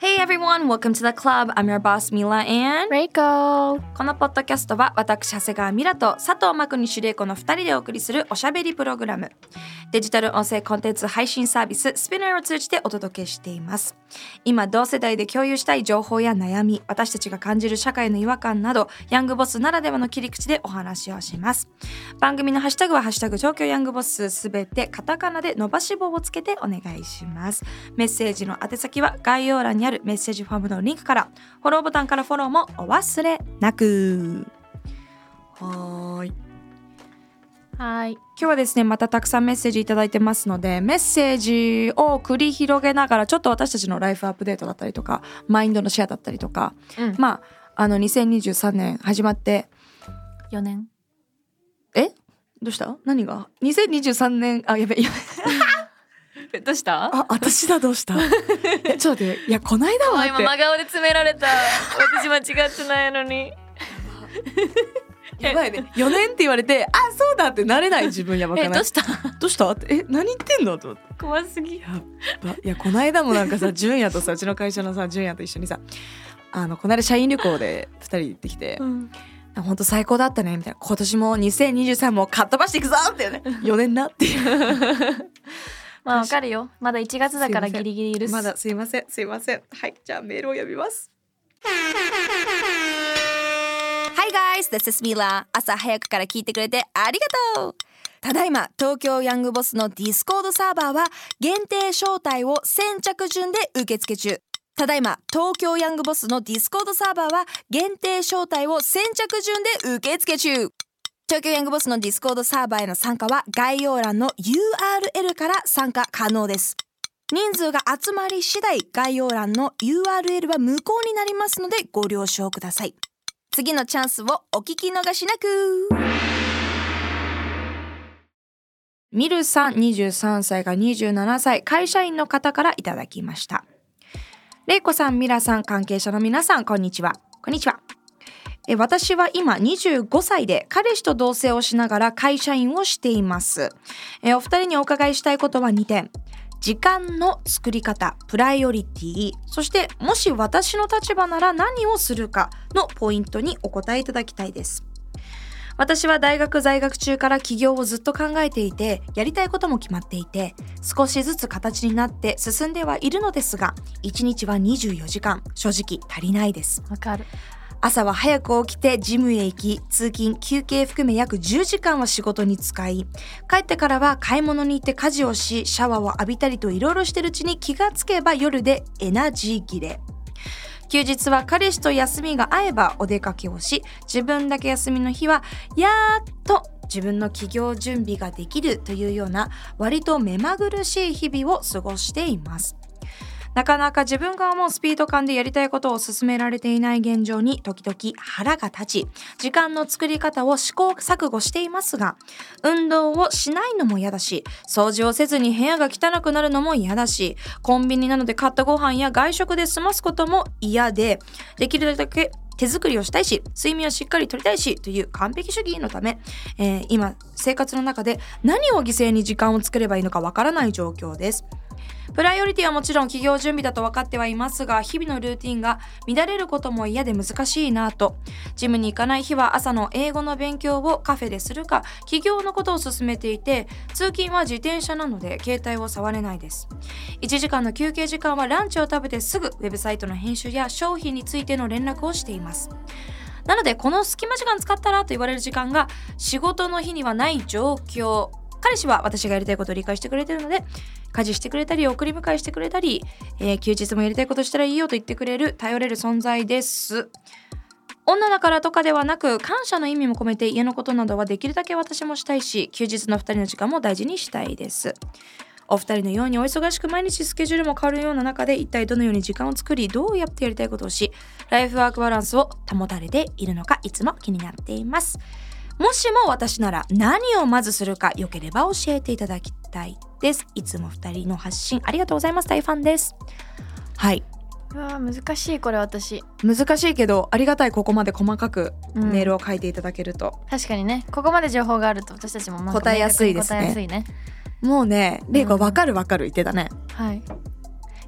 Hey everyone, welcome to the club. I'm your boss Mila and レイコこのポッドキャストは私長谷川ミラと佐藤真国主玲子の2人でお送りするおしゃべりプログラム。デジタル音声コンテンツ配信サービススピナーを通じてお届けしています。今同世代で共有したい情報や悩み私たちが感じる社会の違和感などヤングボスならではの切り口でお話をします。番組のハッシュタグはハッシュタグ状況ヤングボスすべてカタカナで伸ばし棒をつけてお願いします。メッセージの宛先は概要欄にあるメッセージフォームのリンクからフォローボタンからフォローもお忘れなく。はーい。はい。今日はですねまたたくさんメッセージいただいてますのでメッセージを繰り広げながらちょっと私たちのライフアップデートだったりとかマインドのシェアだったりとか、うん。まああの2023年始まって4年。え？どうした？何が？2023年？あやべやべ どうした？あ私だどうした？えちょっと待って。いやこないだはって。今真顔で詰められた。私間違ってないのに。やばいね。4年って言われてあそうだってなれない自分やばくない？えどうした？どうした？ってえ何言ってんの？と怖すぎ。やっば。いやこの間もなんかさ純也とさうちの会社のさ純也と一緒にさあのこの間社員旅行で2人行ってきてうん「本当最高だったね」みたいな「今年も2023もかっ飛ばしていくぞ!」ってね。4年なっていう まあわかるよ。まだ1月だからギリギリ許す。まだすいません。すいません。はい。じゃあメールを読みます。Hi guys, this is Mila. 朝早くから聞いてくれてありがとう。ただいま東京ヤングボスのディスコードサーバーは限定招待を先着順で受付中。ただいま東京ヤングボスのディスコードサーバーは限定招待を先着順で受付中東京ヤングボスのディスコードサーバーへの参加は概要欄の URL から参加可能です。人数が集まり次第概要欄の URL は無効になりますのでご了承ください。次のチャンスをお聞き逃しなく。ミルさん23歳が27歳会社員の方からいただきました。レイコさんミラさん関係者の皆さんこんにちは。こんにちは。え私は今25歳で彼氏と同棲をしながら会社員をしています。えお二人にお伺いしたいことは2点。時間の作り方プライオリティそしてもし私の立場なら何をするかのポイントにお答えいただきたいです。私は大学在学中から起業をずっと考えていてやりたいことも決まっていて少しずつ形になって進んではいるのですが1日は24時間正直足りないです。わかる。朝は早く起きてジムへ行き通勤休憩含め約10時間は仕事に使い帰ってからは買い物に行って家事をしシャワーを浴びたりといろいろしてるうちに気がつけば夜でエナジー切れ。休日は彼氏と休みが合えばお出かけをし自分だけ休みの日はやっと自分の起業準備ができるというような割と目まぐるしい日々を過ごしています。なかなか自分が思うスピード感でやりたいことを進められていない現状に時々腹が立ち時間の作り方を試行錯誤していますが運動をしないのも嫌だし掃除をせずに部屋が汚くなるのも嫌だしコンビニなので買ったご飯や外食で済ますことも嫌でできるだけ手作りをしたいし睡眠をしっかりとりたいしという完璧主義のため、えー今生活の中で何を犠牲に時間を作ればいいのかわからない状況です。プライオリティはもちろん企業準備だと分かってはいますが日々のルーティンが乱れることも嫌で難しいなと。ジムに行かない日は朝の英語の勉強をカフェでするか企業のことを進めていて通勤は自転車なので携帯を触れないです。1時間の休憩時間はランチを食べてすぐウェブサイトの編集や商品についての連絡をしています。なのでこの隙間時間使ったらと言われる時間が仕事の日にはない状況。彼氏は私がやりたいことを理解してくれてるので家事してくれたり送り迎えしてくれたり、えー休日もやりたいことしたらいいよと言ってくれる頼れる存在です。女だからとかではなく感謝の意味も込めて家のことなどはできるだけ私もしたいし休日の2人の時間も大事にしたいです。お二人のようにお忙しく毎日スケジュールも変わるような中で一体どのように時間を作りどうやってやりたいことをしライフワークバランスを保たれているのかいつも気になっています。もしも私なら何をまずするか良ければ教えていただきたいです。いつも二人の発信ありがとうございます。大ファンです。はい。うわー難しいこれ私。難しいけどありがたいここまで細かくうん。メールを書いていただけると、確かにね。ここまで情報があると私たちも答えやすいですね。答えやすいね。もうねレイコうん。分かる分かる言ってたね。はい。い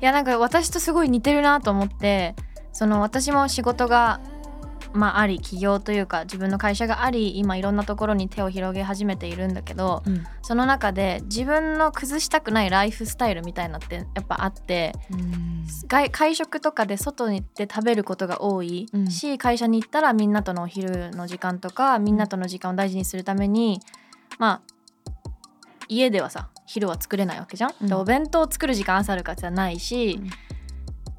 やなんか私とすごい似てるなと思ってその私も仕事がまああり起業というか自分の会社があり今いろんなところに手を広げ始めているんだけどうん。その中で自分の崩したくないライフスタイルみたいなってやっぱあって外会食とかで外に行って食べることが多い。うん。し、会社に行ったらみんなとのお昼の時間とかみんなとの時間を大事にするためにまあ家ではさ昼は作れないわけじゃん。うん。でお弁当を作る時間朝あるかじゃないし、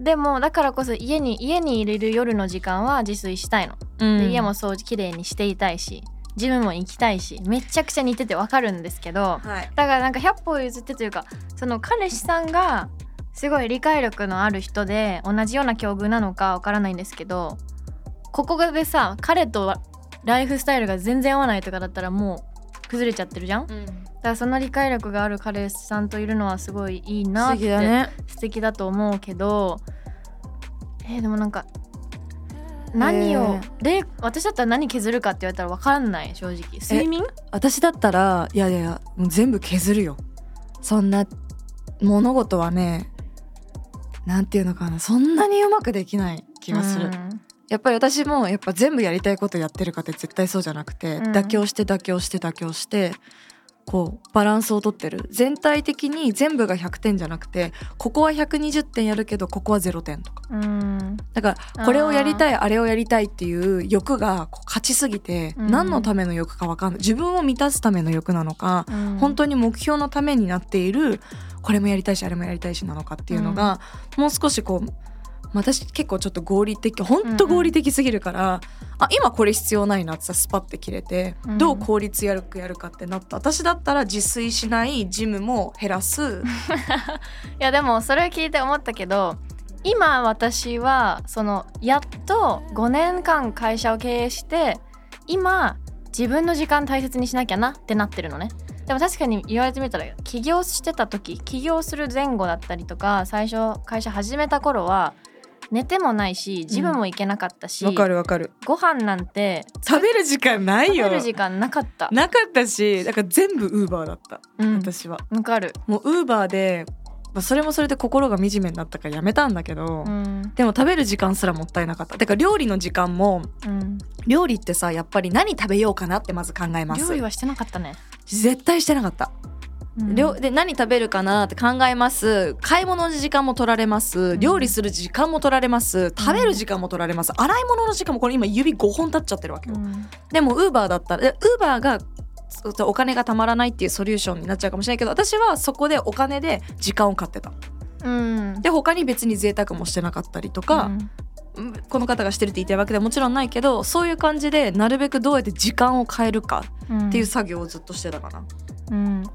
でもだからこそ家に家に入れる夜の時間は自炊したいの。で家も掃除きれいにしていたいしジムも行きたいしめちゃくちゃ似ててわかるんですけど。はいだからなんか100歩譲ってというかその彼氏さんがすごい理解力のある人で同じような境遇なのかわからないんですけどここでさ彼とはライフスタイルが全然合わないとかだったらもう崩れちゃってるじゃん？だからその理解力がある彼氏さんといるのはすごいいいな素って敵だね。素敵だと思うけどえーでもなんか何を、で私だったら何削るかって言われたら分かんない正直。睡眠？私だったらいやいやいや全部削るよ。そんな物事はねなんていうのかなそんなにうまくできない気がする、うん。やっぱり私もやっぱ全部やりたいことやってるかって絶対そうじゃなくて、うん。妥協して妥協して妥協してこうバランスをとってる。全体的に全部が100点じゃなくてここは120点やるけどここは0点とか。うん。だからこれをやりたいあれをやりたいっていう欲がこう勝ちすぎて、うん。何のための欲か分かんない。自分を満たすための欲なのか、うん。本当に目標のためになっているこれもやりたいしあれもやりたいしなのかっていうのが、もう少しこう私結構ちょっと合理的本当合理的すぎるから、あ今これ必要ないなってさスパッて切れて、うん。どう効率やるくやるかってなった。私だったら自炊しないジムも減らす。いやでもそれを聞いて思ったけど今私はそのやっと5年間会社を経営して今自分の時間大切にしなきゃなってなってるのね。でも確かに言われてみたら起業してた時起業する前後だったりとか最初会社始めた頃は寝てもないしジムも行けなかったし、わかるわかる。ご飯なんて食べる時間ない食よべる時間なかった。なかったしだから全部ウーバーだった、うん。私は。わかる。もうウーバーで、まあ、それもそれで心が惨めになったからやめたんだけど、うん。でも食べる時間すらもったいなかった。だから料理の時間もうん。料理ってさやっぱり何食べようかなってまず考えます。料理はしてなかったね、絶対してなかった、うん料で何食べるかなって考えます。買い物の時間も取られます。料理する時間も取られます。食べる時間も取られます。洗い物の時間もこれ今指5本経っちゃってるわけよ、うん。でもウーバーだったらウーバーがお金がたまらないっていうソリューションになっちゃうかもしれないけど私はそこでお金で時間を買ってた。うん。で他に別に贅沢もしてなかったりとか、うん。うんこの方がしてるって言いたいわけではもちろんないけどそういう感じでなるべくどうやって時間を変えるかっていう作業をずっとしてたかな。うん、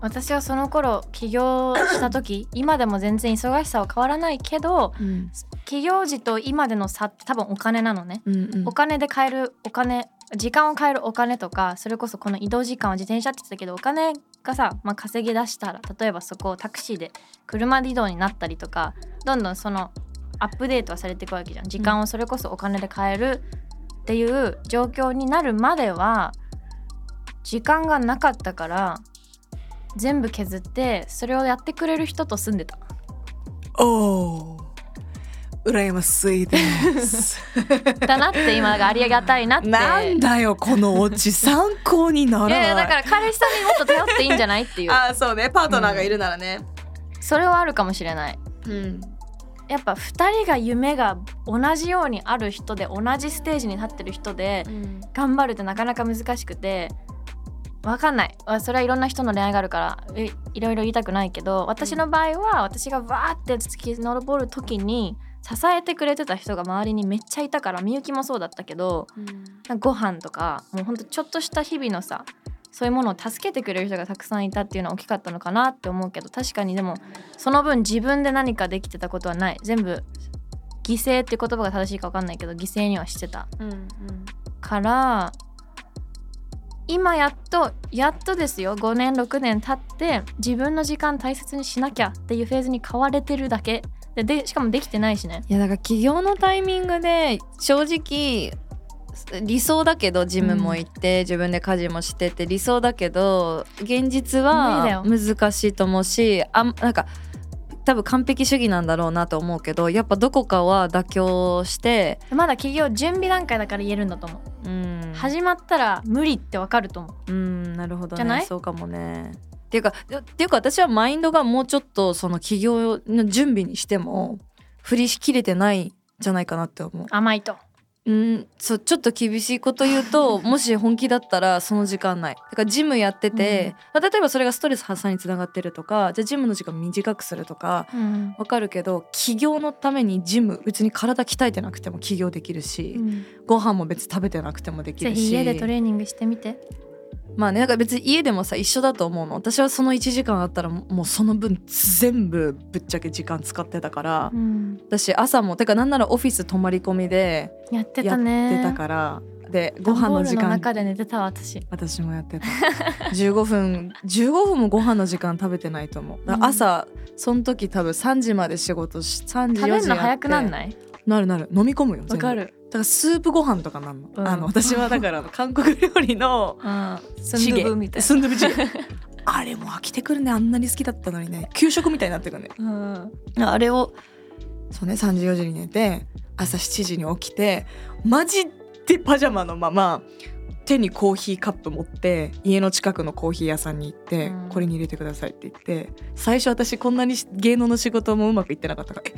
私はその頃起業した時 今でも全然忙しさは変わらないけどうん。起業時と今での差って多分お金なのね、うんうん。お金で買えるお金時間を変えるお金とかそれこそこの移動時間は自転車って言ってたけどお金がさ、まあ、稼ぎ出したら例えばそこをタクシーで車で移動になったりとかどんどんそのアップデートはされていくわけじゃん。時間をそれこそお金で買えるっていう状況になるまでは時間がなかったから全部削ってそれをやってくれる人と住んでた。おー。羨ましいです。だなって今がありがたいなって。なんだよこのオチ参考になら。ない。いやだから彼氏さんにもっと頼っていいんじゃないっていう。あーそうね。パートナーがいるならね。それはあるかもしれない。うん。やっぱ2人が夢が同じようにある人で同じステージに立ってる人で頑張るってなかなか難しくてわかんない。あそれはいろんな人の恋愛があるからえいろいろ言いたくないけど私の場合は私がわーって突き上る時に支えてくれてた人が周りにめっちゃいたからみゆきもそうだったけなんかご飯とかもうほんとちょっとした日々のさそういうものを助けてくれる人がたくさんいたっていうのは大きかったのかなって思うけど確かにでもその分自分で何かできてたことはない。全部犠牲って言葉が正しいか分かんないけど犠牲にはしてた。うん。から今やっとやっとですよ。5年6年経って自分の時間大切にしなきゃっていうフェーズに変われてるだけ。ででしかもできてないしね。いやだから起業のタイミングで正直理想だけどジムも行って、自分で家事もしてって理想だけど現実はよ。難しいと思うしあんなんか多分完璧主義なんだろうなと思うけどやっぱどこかは妥協してまだ起業準備段階だから言えるんだと思う、うん。始まったら無理ってわかると思う。うんなるほどじゃない？ねそうかもね。っていうかっていうか私はマインドがもうちょっとその起業の準備にしても振り切れてないんじゃないかなって思う。甘いとうん、そうちょっと厳しいこと言うと もし本気だったらその時間ない。だからジムやってて、まあ例えばそれがストレス発散につながってるとかじゃあジムの時間短くするとかうん、わかるけど起業のためにジム別に体鍛えてなくても起業できるし、ご飯も別に食べてなくてもできるし。家でトレーニングしてみてまあねなんか別に家でもさ一緒だと思うの。私はその1時間あったらもうその分全部ぶっちゃけ時間使ってたから、うん、私朝もてかなんならオフィス泊まり込みでやってやったねてたから。でご飯の時段ボールの間中で寝てたわ私。私もやってた。15分 15分もご飯の時間食べてないと思う。朝、その時多分3時まで仕事し3時4時食べるのやって早くなんない？なるなる。飲み込むよわかる、だからスープご飯とかなんの,、うん。あの私はだから 韓国料理のうん、スチゲ。ンドゥブみたい。スンドゥブチゲ。あれも飽きてくるね。あんなに好きだったのにね。給食みたいになってくるね。な、うん、あれをそうね3時4時に寝て朝7時に起きてマジでパジャマのまま手にコーヒーカップ持って家の近くのコーヒー屋さんに行って、うん。これに入れてくださいって言って最初私こんなに芸能の仕事もうまくいってなかったから「え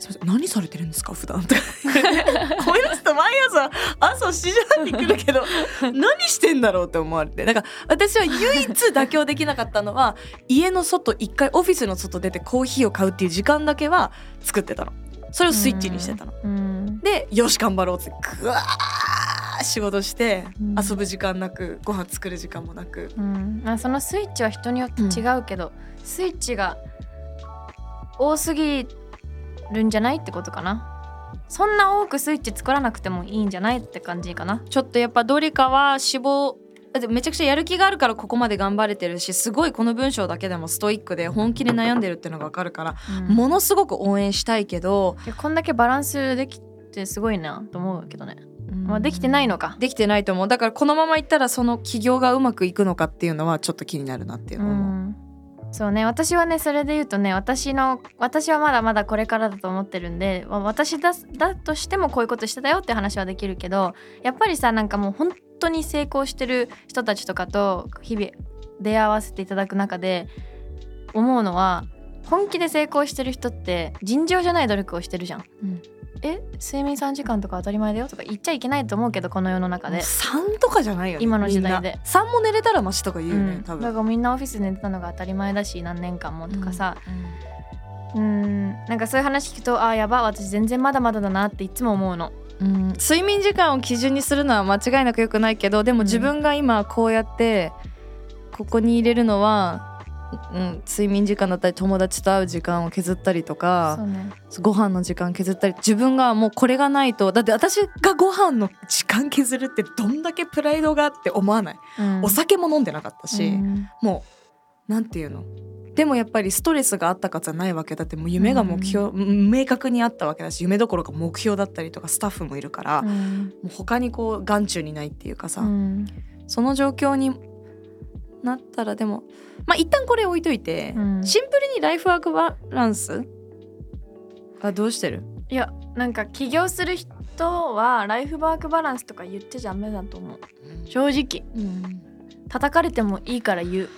すいません何されてるんですか普段とか こういう人毎朝朝7時半に来るけど 何してんだろうって思われて。だから私は唯一妥協できなかったのは家の外一回オフィスの外出てコーヒーを買うっていう時間だけは作ってたの。それをスイッチにしてたの。うん、でよし頑張ろうってぐわー仕事して、うん。遊ぶ時間なくご飯作る時間もなく。うん、まあそのスイッチは人によって違うけど、スイッチが多すぎるんじゃないってことかな。そんな多くスイッチ作らなくてもいいんじゃないって感じかな。ちょっとやっぱどれかは志望だってめちゃくちゃやる気があるからここまで頑張れてるしすごいこの文章だけでもストイックで本気で悩んでるっていうのが分かるから、うん。ものすごく応援したいけど、こんだけバランスできてすごいなと思うけどね、まあ、できてないのか。できてないと思う。だからこのままいったらその起業がうまくいくのかっていうのはちょっと気になるなっていううのは思う、ん。そうね。私はねそれで言うとね私の私はまだまだこれからだと思ってるんでまあ私だだとしてもこういうことしてたよって話はできるけどやっぱりさなんかもう本当に成功してる人たちとかと日々出会わせていただく中で思うのは本気で成功してる人って尋常じゃない努力をしてるじゃん。うんえ睡眠3時間とか当たり前だよとか言っちゃいけないと思うけどこの世の中で。3とかじゃないよね今の時代で。みんな。3も寝れたらマシとか言うよね、うん。多分。だからみんなオフィスで寝てたのが当たり前だし何年間もとかさ、うんなんかそういう話聞くとあーやば私全然まだまだだなっていつも思うの。うん。睡眠時間を基準にするのは間違いなく良くないけどでもうん自分が今こうやってここに入れるのは、うん、睡眠時間だったり友達と会う時間を削ったりとそかうね。ご飯の時間削ったり自分がもうこれがないとだって私がご飯の時間削るってどんだけプライドがあって思わない、うん。お酒も飲んでなかったし、うん。もうなんていうの？でもやっぱりストレスがあったかじゃないわけだってもう夢が目標、明確にあったわけだし夢どころか目標だったりとかスタッフもいるから、もうん。う他にこう眼中にないっていうかさ、うん。その状況になったらでもまあ一旦これ置いといて、うん。シンプルにライフワークバランス？はどうしてる？いやなんか起業する人はライフワークバランスとか言っちゃダメだと思う。正直。叩かれてもいいから言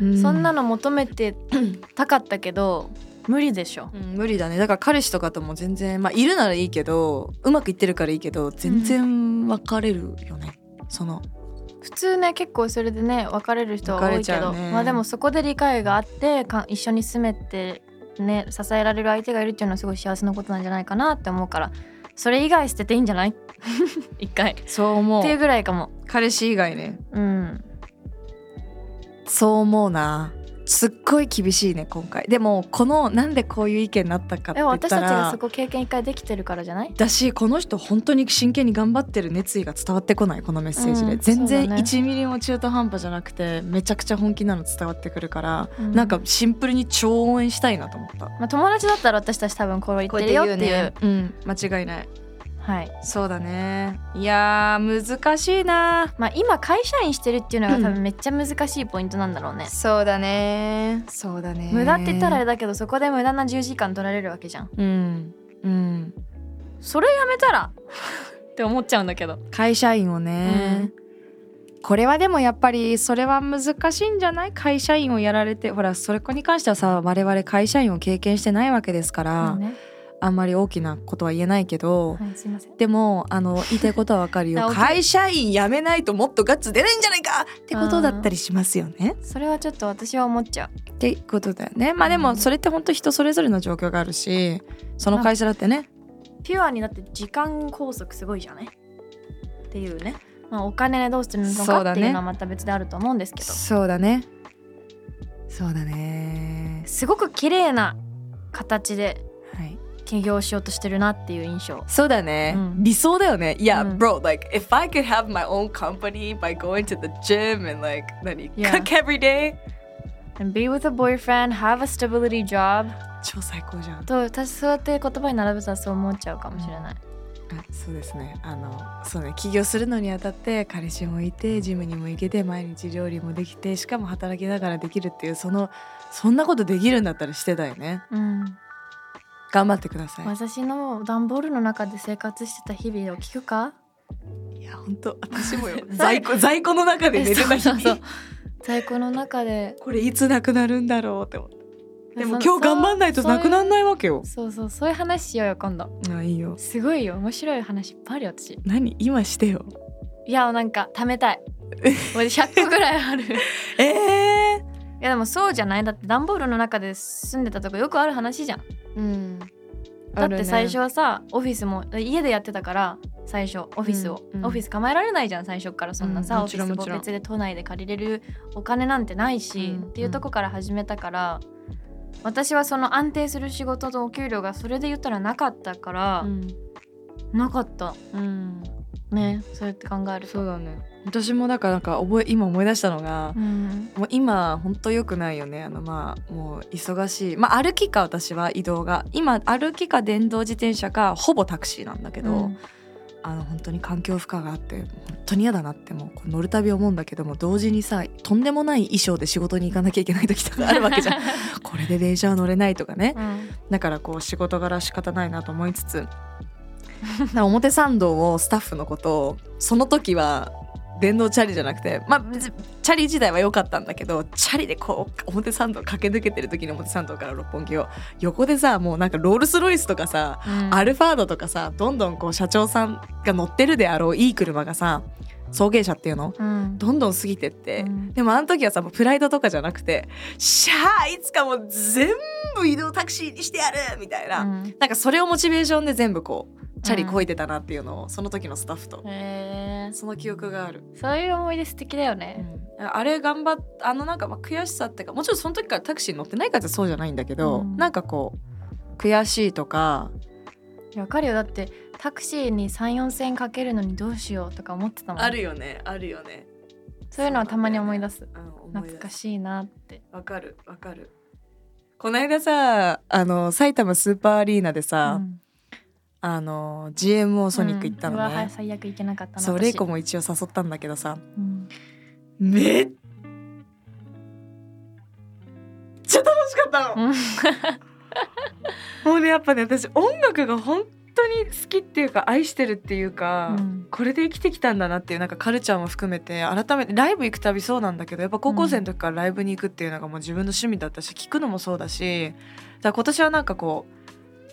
う、そんなの求めて たかったけど無理でしょ。うん無理だね。だから彼氏とかとも全然まあいるならいいけどうまくいってるからいいけど全然別れるよね、その普通ね結構それでね別れる人は多いけど、ね。まあでもそこで理解があってか一緒に住めてね支えられる相手がいるっていうのはすごい幸せなことなんじゃないかなって思うからそれ以外捨てていいんじゃない？一回。そう思っていうぐらいかも。彼氏以外ね。うん。そう思うなすっごい厳しいね今回。でもこのなんでこういう意見になったかって言っでも私たたらちがそこ経験一回できてるからじゃない？だしこの人本当に真剣に頑張ってる熱意が伝わってこないこのメッセージで、うん全然そうだね。1ミリも中途半端じゃなくてめちゃくちゃ本気なの伝わってくるから、うん。なんかシンプルに超応援したいなと思った。まあ、友達だったら私たち多分こう言ってるよっていう。うん間違いないはい。そうだね。いやー難しいな。まあ今会社員してるっていうのが多うん。分めっちゃ難しいポイントなんだろうね、そうだね。そうだね。無駄って言ったらあれだけどそこで無駄な10時間取られるわけじゃん。うん。うん。それやめたら？って思っちゃうんだけど。会社員をね、これはでもやっぱりそれは難しいんじゃない？会社員をやられてほらそれに関してはさ我々会社員を経験してないわけですから、まあねあんまり大きなことは言えないけど、はいすいません。でもあの 言いたいことはわかるよ。あ会社員辞めないともっとガッツ出ないんじゃないかってことだったりしますよね。それはちょっと私は思っちゃう。ってことだよねまあでもそれって本当人それぞれの状況があるしその会社だってね。ピュアにだって時間拘束すごいじゃない？っていうね、まあ、お金でどうするのそうだねかっていうのはまた別であると思うんですけど、そうだね。そうだね。すごく綺麗な形ではい起業しようとしてるなっていう印象。そうだね、うん。理想だよね。いや、うん。bro like if I could have my own company by going to the gym and like 何 Yeah. cook every day. And be with a boyfriend, have a stability job. 超最高じゃん。と私そうやって言葉に並べたらそう思っちゃうかもしれない、あそうですね。あのそうね。起業するのにあたって彼氏もいてジムにも行けて毎日料理もできてしかも働きながらできるっていうそのそんなことできるんだったらしてたよね。うん、頑張ってくださ私の段ボールの中で生活してた日々を聞くか？いいや本当私もよ。在庫在庫の中で寝てた日そうそう在庫の中で。これいつなくなるんだろうって思って。でもそ今日頑張んないとなくならないわけよ。そうそうそういう話しようよ今度。あいいよ。すごいよ面白い話いっぱいあるよ私。何？今してよ。いやなんか貯めたい。もう100個ぐらいある。いええやでもそうじゃない。だって段ボールの中で住んでたとこよくある話じゃん。うん。だって最初はさ、オフィスも家でやってたから最初オフィスを、うんうん。オフィス構えられないじゃん最初からそんなさ、うんもオフィスも別で都内で借りれるお金なんてないし、うんっていうとこから始めたから私はその安定する仕事とお給料がそれで言ったらなかったから、なかった。うん。ねそうやって考えると。そうだね私もだからなんか覚え今思い出したのがう、ん。もう今ほんと良くないよね。あのまあもう忙しい。まあ歩きか私は移動が。今歩きか電動自転車かほぼタクシーなんだけど、うん。あの本当に環境負荷があって本当に嫌だなってもう乗るたび思うんだけども同時にさとんでもない衣装で仕事に行かなきゃいけない時とかあるわけじゃん。これで電車は乗れないとかね。うん。だからこう仕事柄仕方ないなと思いつつな表参道をスタッフのことをその時は電動チャリじゃなくてまあチャリ自体は良かったんだけどチャリでこう表参道駆け抜けてる時に表参道から六本木を横でさもうなんかロールスロイスとかさうん。アルファードとかさどんどんこう社長さんが乗ってるであろういい車がさ送迎車っていうの？うん。どんどん過ぎてって、うん。でもあの時はさプライドとかじゃなくて「しゃあいつかもう全部移動タクシーにしてやる!」みたいな、うん。なんかそれをモチベーションで全部こうチャリこいてたなっていうのを、その時のスタッフと。へー。その記憶がある、そういう思い出素敵だよね、あれ頑張っあのなんかまあ悔しさってかもちろんその時からタクシー乗ってないからってそうじゃないんだけど、うん。なんかこう悔しいとか。わかるよ。だってタクシーに34千円かけるのにどうしようとか思ってたもん。よね。あるよね。そういうのはたまに思い出す、うん、懐かしいなって。わかる。わかる。この間さあの埼玉スーパーアリーナでさ、うんあの GMO ソニック行ったのうん。うわはいね、最悪行けなかったなそう私。レイコも一応誘ったんだけどさ。うん。めっちゃ楽しかったの。うん。もうねやっぱね私音楽が本当に好きっていうか愛してるっていうか、うん。これで生きてきたんだなっていうなんかカルチャーも含めて改めてライブ行くたびそうなんだけどやっぱ高校生の時からライブに行くっていうのがもう自分の趣味だったし聞くのもそうだしだ今年はなんかこう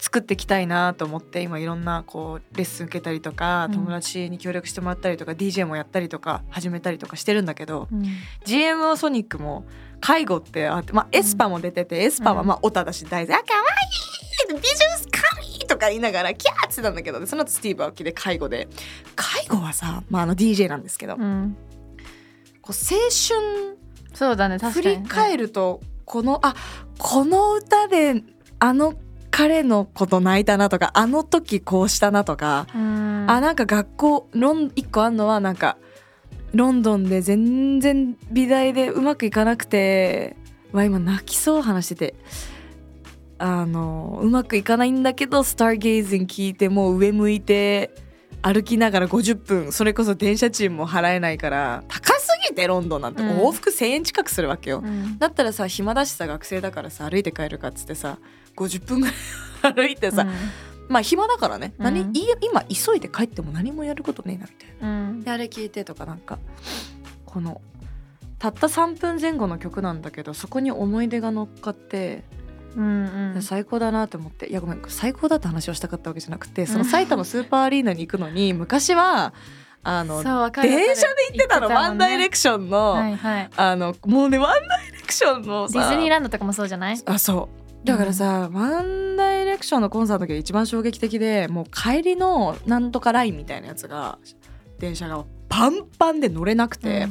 作っていきたいなと思って今いろんなこうレッスン受けたりとかうん。友達に協力してもらったりとか、DJ もやったりとか始めたりとかしてるんだけど、うん。GMO ソニックも介護ってあって、まあ、エスパも出てて、エスパはまあオタだし大好き「あかわいい美女神!」とか言いながらキャーって言ってたんだけどでその後スティーブ・アオキで介護で。介護はさ、まあ、あの DJ なんですけど、こううん青春そうだね振確かに。り返るとこのあこの歌であの彼のこと泣いたなとかあの時こうしたなとか、うん。あなんか学校ロン一個あんのはなんかロンドンで全然美大でうまくいかなくてわ今泣きそう話してて。あのうまくいかないんだけどスターゲイズン聞いてもう上向いて歩きながら50分それこそ電車賃も払えないから高すぎてロンドンなんて。うん。往復1,000円近くするわけよ。うん。だったらさ暇だしさ学生だからさ歩いて帰るかっつってさ50分ぐらい歩いてさ、まあ暇だからね、うん。何い今急いで帰っても何もやることねえなみたいな。うん。であれ聞いてとかなんかこのたった3分前後の曲なんだけどそこに思い出が乗っかって、うんうん。最高だなと思っていやごめん最高だって話をしたかったわけじゃなくてその埼玉スーパーアリーナに行くのに 昔はあの電車で行ってたのワンダイレクションの、はいはい。あのもうねワンダイレクションのさディズニーランドとかもそうじゃない？あそうだからさ、ワンダイレクションのコンサートの時が一番衝撃的でもう帰りのなんとかラインみたいなやつが電車がパンパンで乗れなくて、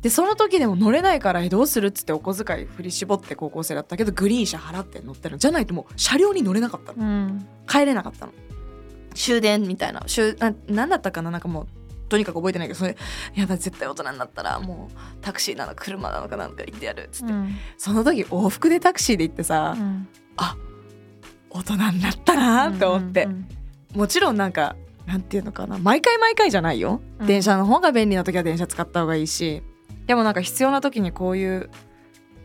でその時でも乗れないからえどうするっつってお小遣い振り絞って高校生だったけどグリーン車払って乗ってるの。じゃないともう車両に乗れなかったの。うん。帰れなかったの。終電みたいな。終ななんだったかな？なんかもうとにかく覚えてないけどそれやだ絶対大人になったらもうタクシーなの車なのかなんか行ってやるっつって、うん。その時往復でタクシーで行ってさ、うん。大人になったなって思って、うんもちろんなんかなんていうのかな毎回毎回じゃないよ、うん。電車の方が便利な時は電車使った方がいいし。でもなんか必要な時にこういう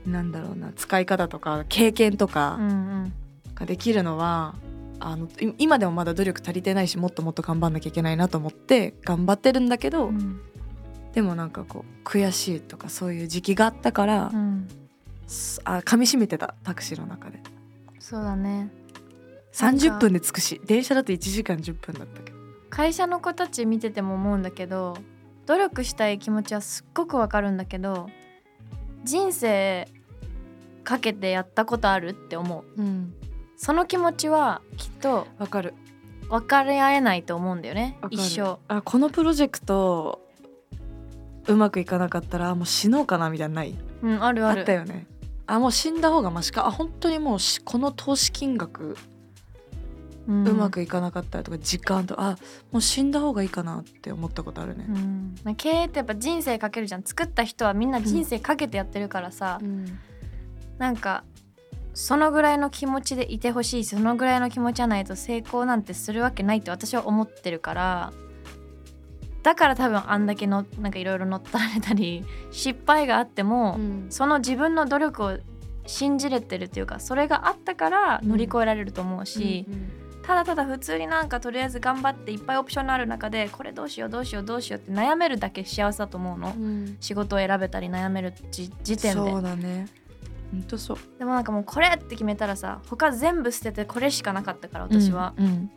なんだろうな使い方とか経験とうんうかん。ができるのは、あのい今でもまだ努力足りてないしもっともっと頑張んなきゃいけないなと思って頑張ってるんだけど、うん。でもなんかこう悔しいとかそういう時期があったから、うん。すあ噛み締めてたタクシーの中で。そうだね。なんか30分で着くし電車だと1時間10分だったけど。会社の子たち見てても思うんだけど努力したい気持ちはすっごくわかるんだけど人生かけてやったことあるって思う。うんその気持ちはきっとわかる。分かり合えないと思うんだよね。一生。あこのプロジェクトうまくいかなかったらあもう死のうかなみたいなのない？うんあるある。あったよね。あもう死んだ方がマシか？あ本当にもうしこの投資金額うん。うまくいかなかったりとか時間とあもう死んだ方がいいかなって思ったことあるね。う、ん。経営ってやっぱ人生かけるじゃん。作った人はみんな人生かけてやってるからさ、なんかそのぐらいの気持ちでいてほしいしそのぐらいの気持ちはないと成功なんてするわけないって私は思ってるからだから多分あんだけのなんかいろいろ乗ったられたり 失敗があっても、その自分の努力を信じれてるっていうかそれがあったから乗り越えられると思うし、ただただ普通になんかとりあえず頑張っていっぱいオプションのある中でこれどうしようどうしようどうしようって悩めるだけ幸せだと思うの、仕事を選べたり悩める時時点で。そうだね本当そう。でもなんかもうこれって決めたらさ他全部捨ててこれしかなかったから私は、うん。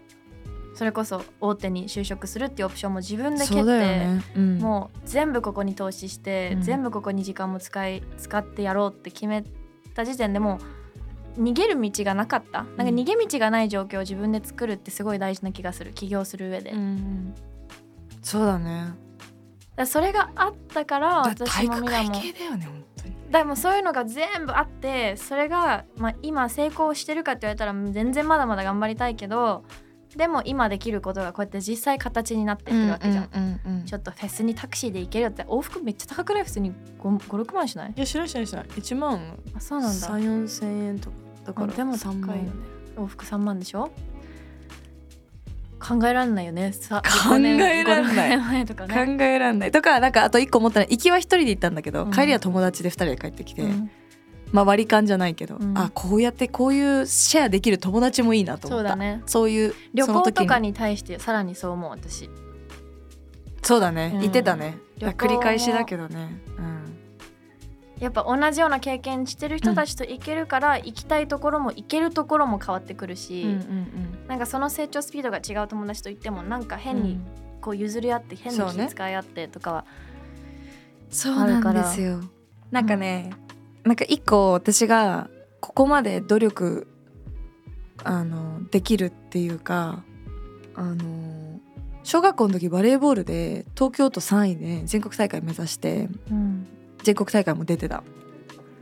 それこそ大手に就職するっていうオプションも自分で蹴って、ね、うん。もう全部ここに投資して、うん。全部ここに時間も使い使ってやろうって決めた時点でもう逃げる道がなかった。なんか逃げ道がない状況を自分で作るってすごい大事な気がする起業する上で、そうだね。らそれがあったからだ体育私もミラも会系だよね本でもそういうのが全部あってそれが、まあ、今成功してるかって言われたら全然まだまだ頑張りたいけどでも今できることがこうやって実際形になってってるわけじゃん。うんうんうんちょっとフェスにタクシーで行けるよって往復めっちゃ高くない？普通に56万しない？いやしないしないしない。1万。あそうなんだ。3 4千円とか。だからあでも高3万いよね。往復3万でしょ？考えられないよね。さ考えらんない。5年前とか考ね、えらんない。とかなんかあと一個思ったの。は行きは一人で行ったんだけど、うん。帰りは友達で二人で帰ってきて、うん。まあ割り勘じゃないけど、うん。あこうやってこういうシェアできる友達もいいなと思った。そうだね。そういう旅行とかに。対してさらにそう思う私。そうだね、うん。言ってたね。繰り返しだけどね。うんやっぱ同じような経験してる人たちと行けるから、行きたいところも行けるところも変わってくるし、なんかその成長スピードが違う友達と行ってもなんか変にこう譲り合って変に気遣い合ってとかは、そうあるなんですよ。なんかね、なんか一個私がここまで努力あのできるっていうかあの小学校の時バレーボールで東京都3位で全国大会目指してうん全国大会も出てた。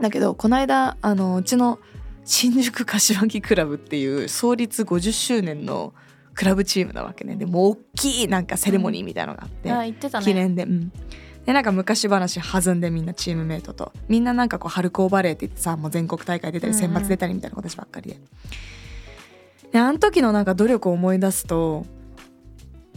だけどこの間あのうちの新宿柏木クラブっていう創立50周年のクラブチームなわけね。でもう大きいなんかセレモニーみたいなのがあって、あ言ってたね。記念で、うん、でなんか昔話弾んでみんなチームメイトと。みんななんかこう春高バレーって言ってさもう全国大会出たりうんうん。選抜出たりみたいな子たちばっかりで。であの時のなんか努力を思い出すと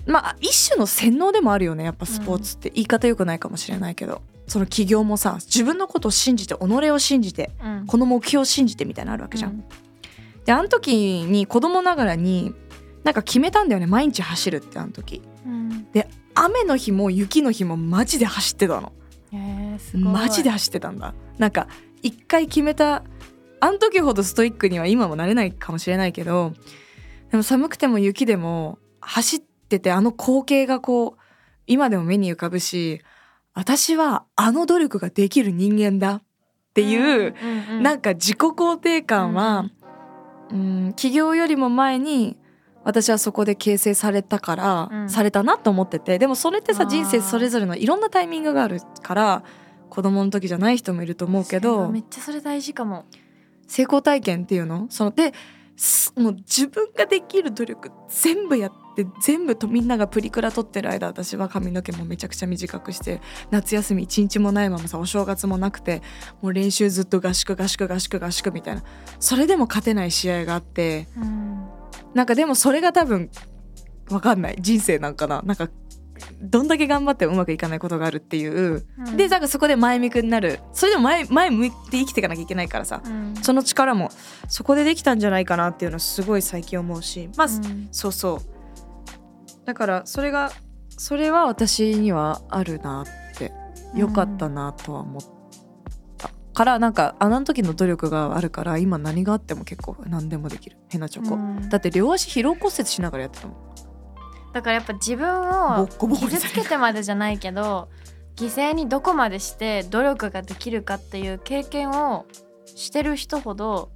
まあ一種の洗脳でもあるよね。やっぱスポーツって。言い方よくないかもしれないけど、その企業もさ自分のことを信じて己を信じてうんこの目標を信じてみたいなのあるわけじゃん。うんであの時に子供ながらになんか決めたんだよね毎日走るってあの時。うん雨の日も雪の日もマジで走ってたの。マジで走ってたんだなんか一回決めたあの時ほどストイックには今もなれないかもしれないけどでも寒くても雪でも走っててあの光景がこう今でも目に浮かぶし私はあの努力ができる人間だ。っていう、うんうんなんか自己肯定感は、うん、起業よりも前に私はそこで形成されたから、うん。されたなと思っててでもそれってさ人生それぞれのいろんなタイミングがあるから子供の時じゃない人もいると思うけどめっちゃそれ大事かも。成功体験っていうの？そのですもう自分ができる努力全部やって全部とみんながプリクラ撮ってる間私は髪の毛もめちゃくちゃ短くして夏休み一日もないままさお正月もなくてもう練習ずっと合宿合宿合宿合宿みたいな。それでも勝てない試合があってうん。なんかでもそれが多分わかんない。人生なんかな。なんかどんだけ頑張ってもうまくいかないことがあるっていう、うん。でなんかそこで前向きになる。それでも前前向いて生きていかなきゃいけないからさ、うん。その力もそこでできたんじゃないかなっていうのはすごい最近思うし。まあ、うん。そうそうだからそれがそれは私にはあるなってよかったなとは思った、からなんかあの時の努力があるから今何があっても結構何でもできる。変なチョコ、うん。だって両足疲労骨折しながらやってたもん。だからやっぱ自分を傷つけてまでじゃないけど犠牲にどこまでして努力ができるかっていう経験をしてる人ほど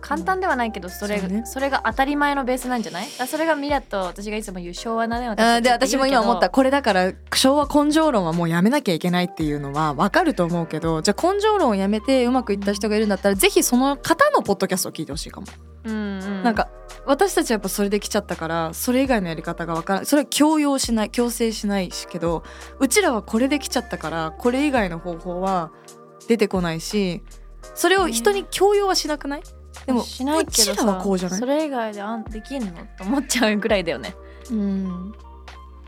簡単ではないけどそれ,、ね。それが当たり前のベースなんじゃない？それがミラと私がいつも言う昭和なねあーで私も今思った。これだから昭和根性論はもうやめなきゃいけないっていうのはわかると思うけどじゃあ根性論をやめてうまくいった人がいるんだったらぜひその方のポッドキャストを聞いてほしいかも、うんうん、なんか私たちはやっぱそれで来ちゃったからそれ以外のやり方がわからないそれは強要しない強制しないしけどうちらはこれで来ちゃったからこれ以外の方法は出てこないしそれを人に強要はしなくない？でもしないけどさはこうじゃない？それ以外であんできんの？と思っちゃうぐらいだよね。うん。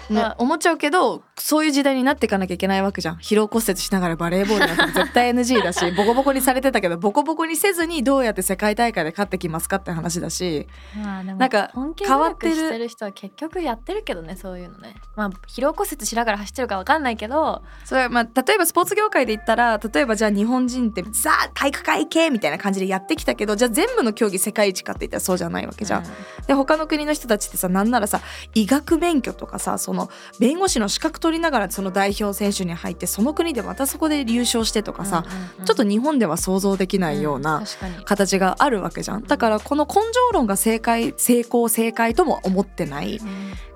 ね。あ、思っちゃうけどそういう時代になっていかなきゃいけないわけじゃん。疲労骨折しながらバレーボールなんて絶対 NG だし ボコボコにされてたけどボコボコにせずにどうやって世界大会で勝ってきますかって話だし。まあなんか本気で変わってるしてる。人は結局やってるけどねそういうのね。まあ疲労骨折しながら走ってるかわかんないけど。それはまあ例えばスポーツ業界で言ったら例えばじゃあ日本人ってさあ体育会系みたいな感じでやってきたけどじゃあ全部の競技世界一かって言ったらそうじゃないわけじゃん。で他の国の人たちってさなんならさ医学免許とかさその弁護士の資格取りながらその代表選手に入ってその国でまたそこで優勝してとかさ、ちょっと日本では想像できないような形があるわけじゃん。だからこの根性論が正解成功正解とも思ってない。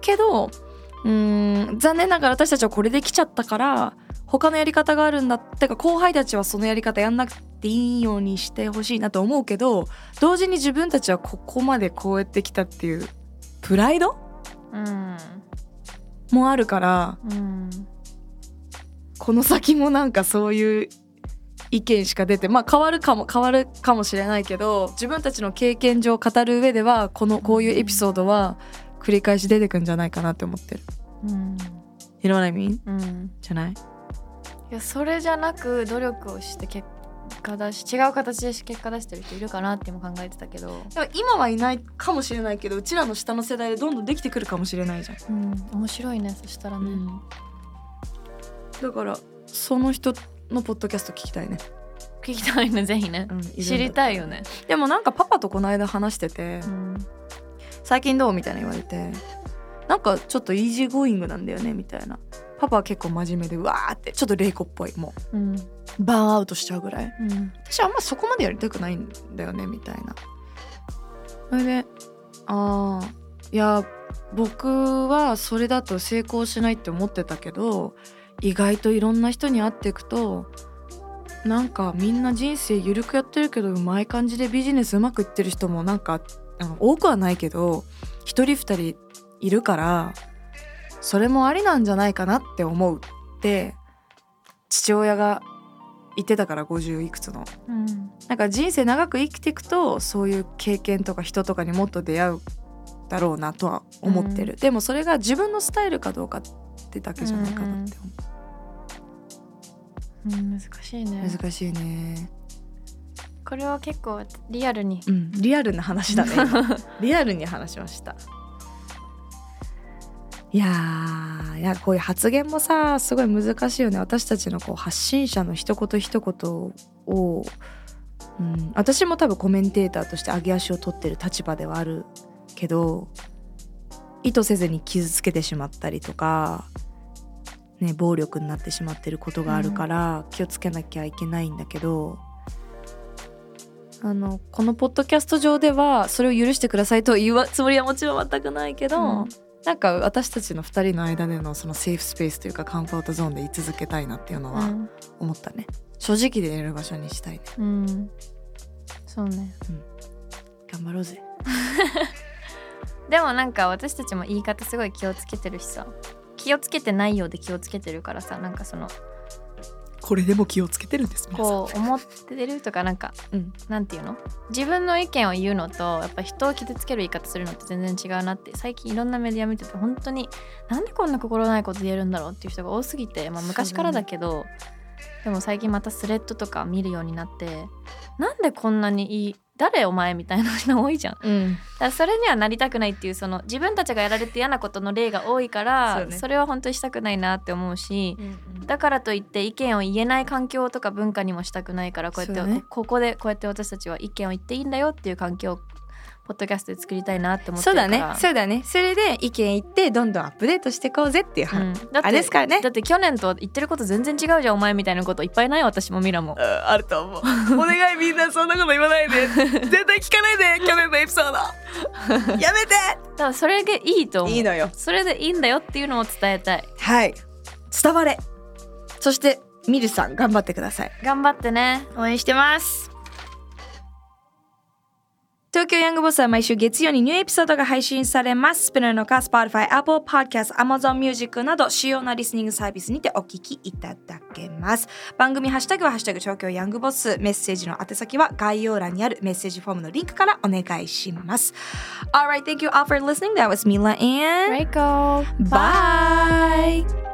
けどうーん残念ながら私たちはこれで来ちゃったから他のやり方があるんだってか後輩たちはそのやり方やんなくていいようにしてほしいなと思うけど同時に自分たちはここまでこうやってきたっていうプライド？うんもあるからうんこの先もなんかそういう意見しか出てまあ変わるかも変わるかもしれないけど自分たちの経験上語る上ではこのこういうエピソードは繰り返し出てくんじゃないかなって思ってる。うん、You know what I mean? うん、じゃない？いやそれじゃなく努力をして結果出し違う形で結果出してる人いるかなっても考えてたけど、でも今はいないかもしれないけどうちらの下の世代でどんどんできてくるかもしれないじゃん。うん、面白いねそしたらね、だからその人のポッドキャスト聞きたいね。聞きたいねぜひね、うん知りたいよね、でもなんかパパとこの間話しててうん「最近どう?」みたいな言われてなんかちょっと easy going なんだよねみたいな。パパは結構真面目でうわーってちょっと玲子っぽいもう。ん。うバーンアウトしちゃうぐらい。うん。私あんまそこまでやりたくないんだよねみたいな。それでああいや僕はそれだと成功しないって思ってたけど意外といろんな人に会っていくとなんかみんな人生ゆるくやってるけどうまい感じでビジネスうまくいってる人もなんかあの多くはないけど一人二人いるからそれもありなんじゃないかなって思うって父親が言ってたから50いくつの。うん。なんか人生長く生きていくとそういう経験とか人とかにもっと出会うだろうなとは思ってる、うん。でもそれが自分のスタイルかどうかってだけじゃないかなって思う。ん難しいうね。難しいね。これは結構リアルに。うんリアルな話だね。今 リアルに話しましたいやーいやこういう発言もさすごい難しいよね。私たちのこう発信者の一言一言を、うん、私も多分コメンテーターとして上げ足を取ってる立場ではあるけど意図せずに傷つけてしまったりとか、ね、暴力になってしまってることがあるから気をつけなきゃいけないんだけど、あのこのポッドキャスト上ではそれを許してくださいと言うつもりはもちろん全くないけど、うんなんか私たちの2人の間でのそのセーフスペースというかカンフォートゾーンで居続けたいなっていうのはうん。思ったね、正直でやれる場所にしたいね。うん。そうね。頑張ろうぜ。でもなんか私たちも言い方すごい気をつけてるしさ。気をつけてないようで気をつけてるからさなんかそのこれでも気をつけてるんですこう思ってるとかなんか、うん。なんていうの？自分の意見を言うのとやっぱ人を傷つける言い方するのって全然違うなって最近いろんなメディア見てて本当になんでこんな心ないこと言えるんだろうっていう人が多すぎて、まあ、昔からだけどでも最近またスレッドとか見るようになってなんでこんなにいい誰お前みたいな人多いじゃん。うん。らそれにはなりたくないっていうその自分たちがやられて嫌なことの例が多いからね。それは本当にしたくないなって思うし、だからといって意見を言えない環境とか文化にもしたくないからこうやって、ねこここでこうやって私たちは意見を言っていいん。だよっていう環境をポッドキャストで作りたいなって思ってそうるから。だね。そうだね。それで意見言ってどんどんアップデートしていこうぜっていう話、うん、あれですからね。だって去年と言ってること全然違うじゃんお前みたいなこといっぱいない私もミラもあ あると思う。お願いみんなそんなこと言わないで。絶対聞かないで去年のエピソード。やめて。だそれがいいと思う。いいのよ。それでいいんだよっていうのを伝えたい。はい。伝われ。そしてミルさん頑張ってください。頑張ってね。応援してます東京ヤングボスは毎週月曜にニューエピソードが配信されます。スピナーのか Spotify、Apple Podcast、Amazon Music など主要なリスニングサービスにてお聞きいただけます。番組ハッシュタグはハッシュタグ東京ヤングボス。メッセージの宛先は概要欄にあるメッセージフォームのリンクからお願いします。Alright, thank you all for listening. That was Mila and レイコー bye!